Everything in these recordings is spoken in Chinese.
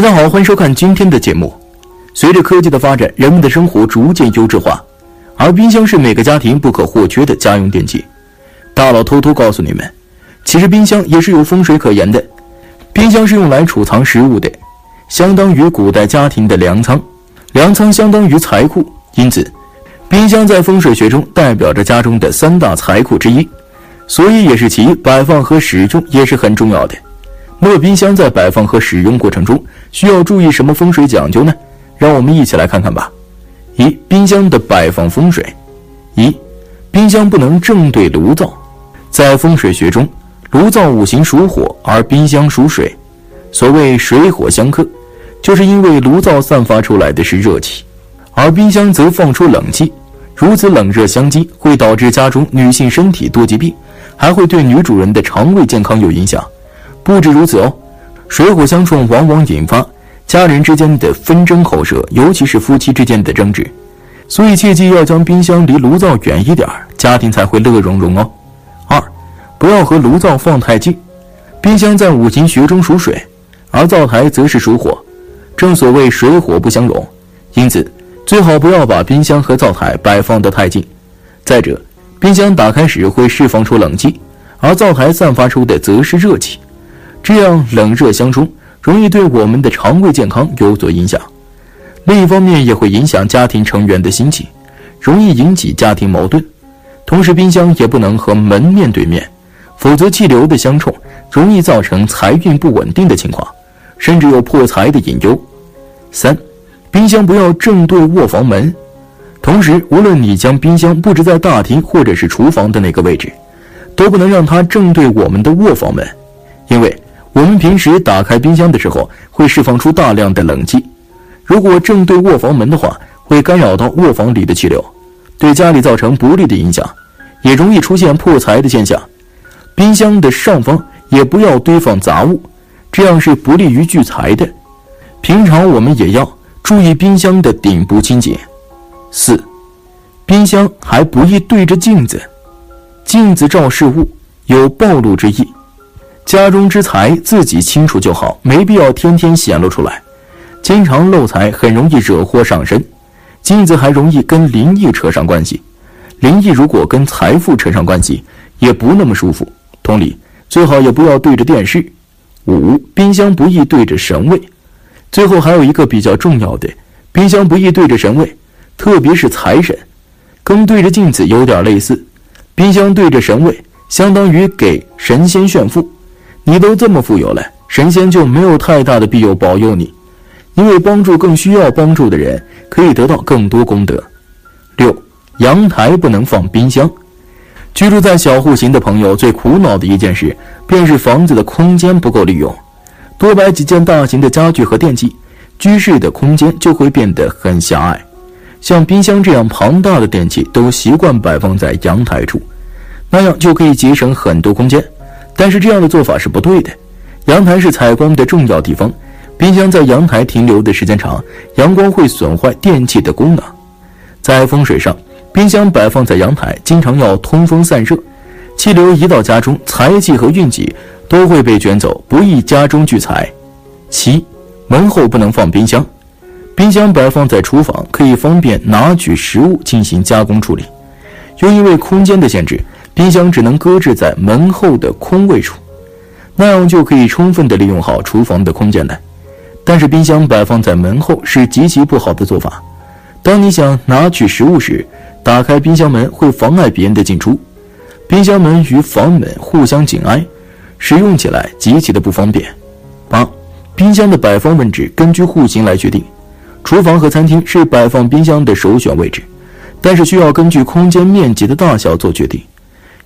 大家好，欢迎收看今天的节目。随着科技的发展，人们的生活逐渐优质化，而冰箱是每个家庭不可或缺的家用电器。大佬偷偷告诉你们，其实冰箱也是有风水可言的。冰箱是用来储藏食物的，相当于古代家庭的粮仓，粮仓相当于财库，因此，冰箱在风水学中代表着家中的三大财库之一，所以也是其摆放和使用也是很重要的。那么，冰箱在摆放和使用过程中需要注意什么风水讲究呢？让我们一起来看看吧。一、冰箱的摆放风水。一、冰箱不能正对炉灶。在风水学中，炉灶五行属火，而冰箱属水。所谓水火相克，就是因为炉灶散发出来的是热气，而冰箱则放出冷气。如此冷热相激，会导致家中女性身体多疾病，还会对女主人的肠胃健康有影响。不止如此哦，水火相冲往往引发家人之间的纷争口舌，尤其是夫妻之间的争执。所以切记要将冰箱离炉灶远一点，家庭才会乐融融哦。二，不要和炉灶放太近。冰箱在五行学中属水，而灶台则是属火，正所谓水火不相容，因此最好不要把冰箱和灶台摆放得太近。再者，冰箱打开时会释放出冷气，而灶台散发出的则是热气。这样冷热相冲，容易对我们的肠胃健康有所影响。另一方面，也会影响家庭成员的心情，容易引起家庭矛盾。同时，冰箱也不能和门面对面，否则气流的相冲容易造成财运不稳定的情况，甚至有破财的隐忧。三，冰箱不要正对卧房门。同时，无论你将冰箱布置在大厅或者是厨房的哪个位置，都不能让它正对我们的卧房门，因为。我们平时打开冰箱的时候，会释放出大量的冷气。如果正对卧房门的话，会干扰到卧房里的气流，对家里造成不利的影响，也容易出现破财的现象。冰箱的上方也不要堆放杂物，这样是不利于聚财的。平常我们也要注意冰箱的顶部清洁。四，冰箱还不宜对着镜子，镜子照事物，有暴露之意。家中之财自己清楚就好，没必要天天显露出来。经常漏财很容易惹祸上身。镜子还容易跟灵异扯上关系，灵异如果跟财富扯上关系，也不那么舒服。同理，最好也不要对着电视。五，冰箱不宜对着神位。最后还有一个比较重要的，冰箱不宜对着神位，特别是财神，跟对着镜子有点类似。冰箱对着神位，相当于给神仙炫富。你都这么富有了，神仙就没有太大的庇佑保佑你，因为帮助更需要帮助的人，可以得到更多功德。六，阳台不能放冰箱。居住在小户型的朋友最苦恼的一件事，便是房子的空间不够利用，多摆几件大型的家具和电器，居室的空间就会变得很狭隘。像冰箱这样庞大的电器，都习惯摆放在阳台处，那样就可以节省很多空间。但是这样的做法是不对的。阳台是采光的重要地方，冰箱在阳台停留的时间长，阳光会损坏电器的功能。在风水上，冰箱摆放在阳台，经常要通风散热，气流一到家中，财气和运气都会被卷走，不易家中聚财。七，门后不能放冰箱。冰箱摆放在厨房，可以方便拿取食物进行加工处理，又因为空间的限制。冰箱只能搁置在门后的空位处，那样就可以充分的利用好厨房的空间了。但是冰箱摆放在门后是极其不好的做法。当你想拿取食物时，打开冰箱门会妨碍别人的进出。冰箱门与房门互相紧挨，使用起来极其的不方便。八，冰箱的摆放位置根据户型来决定。厨房和餐厅是摆放冰箱的首选位置，但是需要根据空间面积的大小做决定。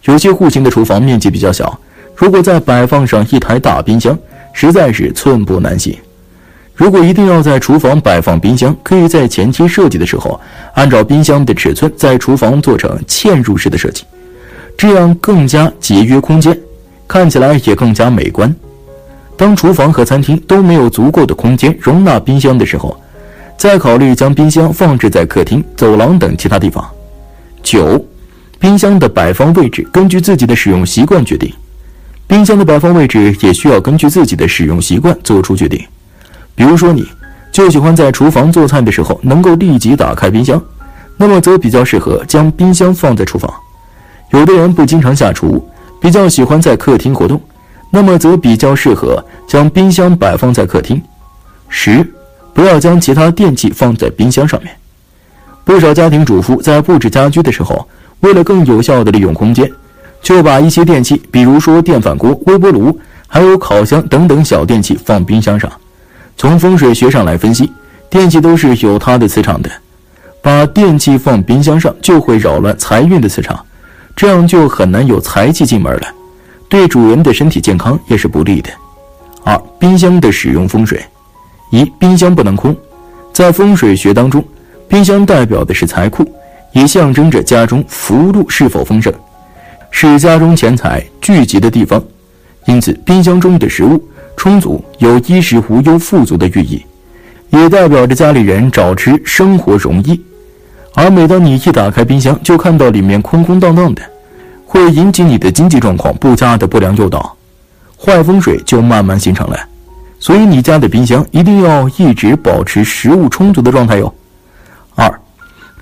有些户型的厨房面积比较小，如果再摆放上一台大冰箱，实在是寸步难行。如果一定要在厨房摆放冰箱，可以在前期设计的时候，按照冰箱的尺寸，在厨房做成嵌入式的设计，这样更加节约空间，看起来也更加美观。当厨房和餐厅都没有足够的空间容纳冰箱的时候，再考虑将冰箱放置在客厅、走廊等其他地方。九。冰箱的摆放位置根据自己的使用习惯决定，冰箱的摆放位置也需要根据自己的使用习惯做出决定。比如说，你就喜欢在厨房做菜的时候能够立即打开冰箱，那么则比较适合将冰箱放在厨房。有的人不经常下厨，比较喜欢在客厅活动，那么则比较适合将冰箱摆放在客厅。十，不要将其他电器放在冰箱上面。不少家庭主妇在布置家居的时候，为了更有效地利用空间，就把一些电器，比如说电饭锅、微波炉，还有烤箱等等小电器放冰箱上。从风水学上来分析，电器都是有它的磁场的，把电器放冰箱上就会扰乱财运的磁场，这样就很难有财气进门了，对主人的身体健康也是不利的。二、冰箱的使用风水。一、冰箱不能空，在风水学当中，冰箱代表的是财库，也象征着家中福禄是否丰盛，是家中钱财聚集的地方，因此冰箱中的食物。充足有衣食无忧、富足的寓意，也代表着家里人找吃生活容易。而每当你一打开冰箱，就看到里面空空荡荡的，会引起你的经济状况不佳的不良诱导，坏风水就慢慢形成了。所以你家的冰箱一定要一直保持食物充足的状态哟。二，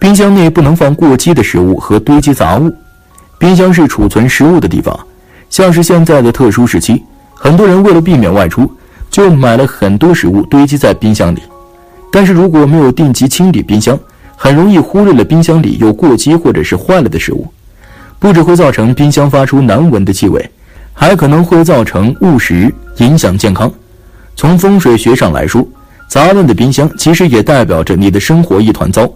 冰箱内不能放过期的食物和堆积杂物。冰箱是储存食物的地方，像是现在的特殊时期。很多人为了避免外出，就买了很多食物堆积在冰箱里。但是如果没有定期清理冰箱，很容易忽略了冰箱里有过期或者是坏了的食物，不只会造成冰箱发出难闻的气味，还可能会造成误食，影响健康。从风水学上来说，杂乱的冰箱其实也代表着你的生活一团糟。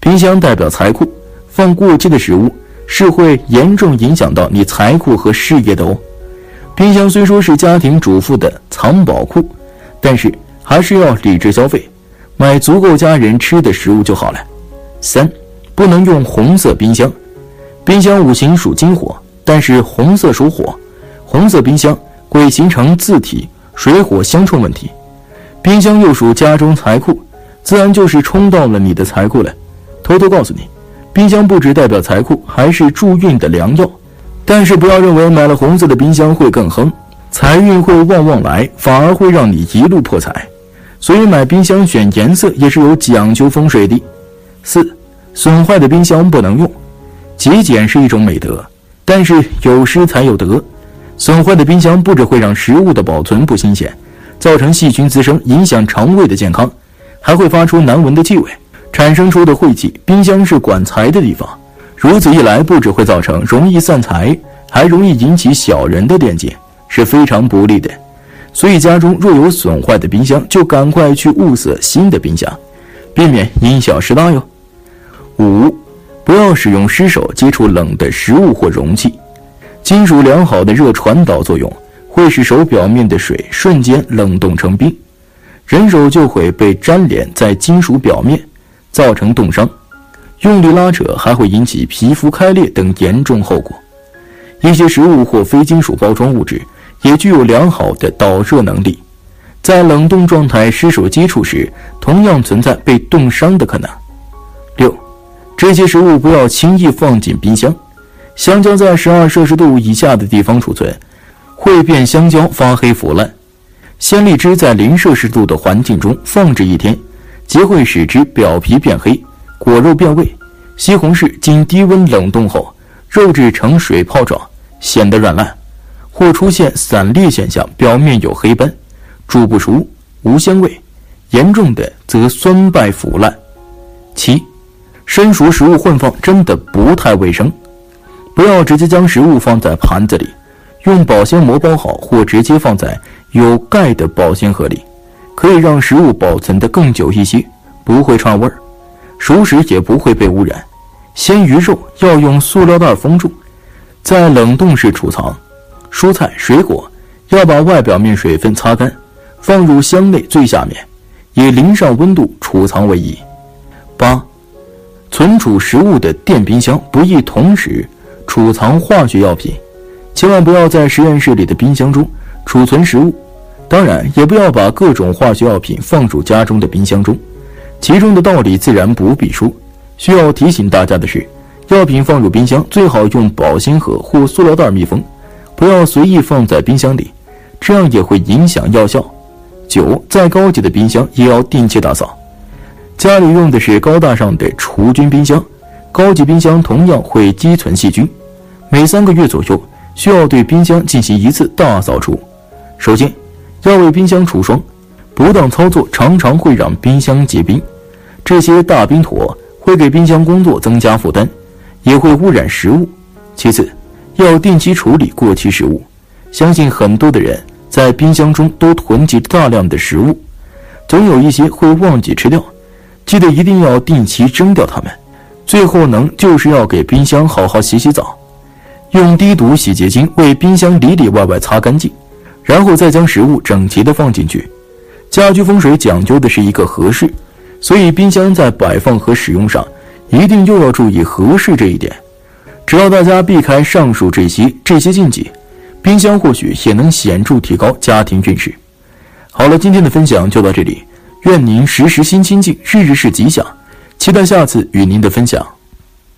冰箱代表财库，放过期的食物是会严重影响到你财库和事业的哦。冰箱虽说是家庭主妇的藏宝库，但是还是要理智消费，买足够家人吃的食物就好了。三，不能用红色冰箱。冰箱五行属金火，但是红色属火，红色冰箱会形成字体水火相冲问题。冰箱又属家中财库，自然就是冲到了你的财库了。偷偷告诉你，冰箱不只代表财库，还是助运的良药。但是不要认为买了红色的冰箱会更亨，财运会旺旺来，反而会让你一路破财。所以买冰箱选颜色也是有讲究风水的。四，损坏的冰箱不能用。节俭是一种美德，但是有失才有得。损坏的冰箱不只会让食物的保存不新鲜，造成细菌滋生，影响肠胃的健康，还会发出难闻的气味，产生出的晦气。冰箱是管财的地方。如此一来，不只会造成容易散财，还容易引起小人的惦记，是非常不利的。所以，家中若有损坏的冰箱，就赶快去物色新的冰箱，避免因小失大哟。五，不要使用湿手接触冷的食物或容器，金属良好的热传导作用会使手表面的水瞬间冷冻成冰，人手就会被粘连在金属表面，造成冻伤。用力拉扯还会引起皮肤开裂等严重后果。一些食物或非金属包装物质也具有良好的导热能力，在冷冻状态失手接触时，同样存在被冻伤的可能。六，这些食物不要轻易放进冰箱。香蕉在十二摄氏度以下的地方储存，会变香蕉发黑腐烂；鲜荔枝在零摄氏度的环境中放置一天，即会使之表皮变黑。果肉变味，西红柿经低温冷冻后，肉质呈水泡状，显得软烂，或出现散裂现象，表面有黑斑，煮不熟，无鲜味，严重的则酸败腐烂。七，生熟食物混放真的不太卫生，不要直接将食物放在盘子里，用保鲜膜包好，或直接放在有盖的保鲜盒里，可以让食物保存的更久一些，不会串味儿。熟食也不会被污染，鲜鱼肉要用塑料袋封住，在冷冻室储藏。蔬菜水果要把外表面水分擦干，放入箱内最下面，以零上温度储藏为宜。八、存储食物的电冰箱不宜同时储藏化学药品，千万不要在实验室里的冰箱中储存食物，当然也不要把各种化学药品放入家中的冰箱中。其中的道理自然不必说，需要提醒大家的是，药品放入冰箱最好用保鲜盒或塑料袋密封，不要随意放在冰箱里，这样也会影响药效。九，再高级的冰箱也要定期打扫。家里用的是高大上的除菌冰箱，高级冰箱同样会积存细菌，每三个月左右需要对冰箱进行一次大扫除。首先，要为冰箱除霜，不当操作常常会让冰箱结冰，这些大冰坨会给冰箱工作增加负担，也会污染食物。其次，要定期处理过期食物，相信很多的人在冰箱中都囤积大量的食物，总有一些会忘记吃掉。记得一定要定期扔掉它们。最后能就是要给冰箱好好洗洗澡，用低毒洗洁精为冰箱里里外外擦干净，然后再将食物整齐的放进去。家居风水讲究的是一个合适，所以冰箱在摆放和使用上一定又要注意合适这一点。只要大家避开上述这些这些禁忌，冰箱或许也能显著提高家庭运势。好了，今天的分享就到这里。愿您时时心清静，日日是吉祥。期待下次与您的分享。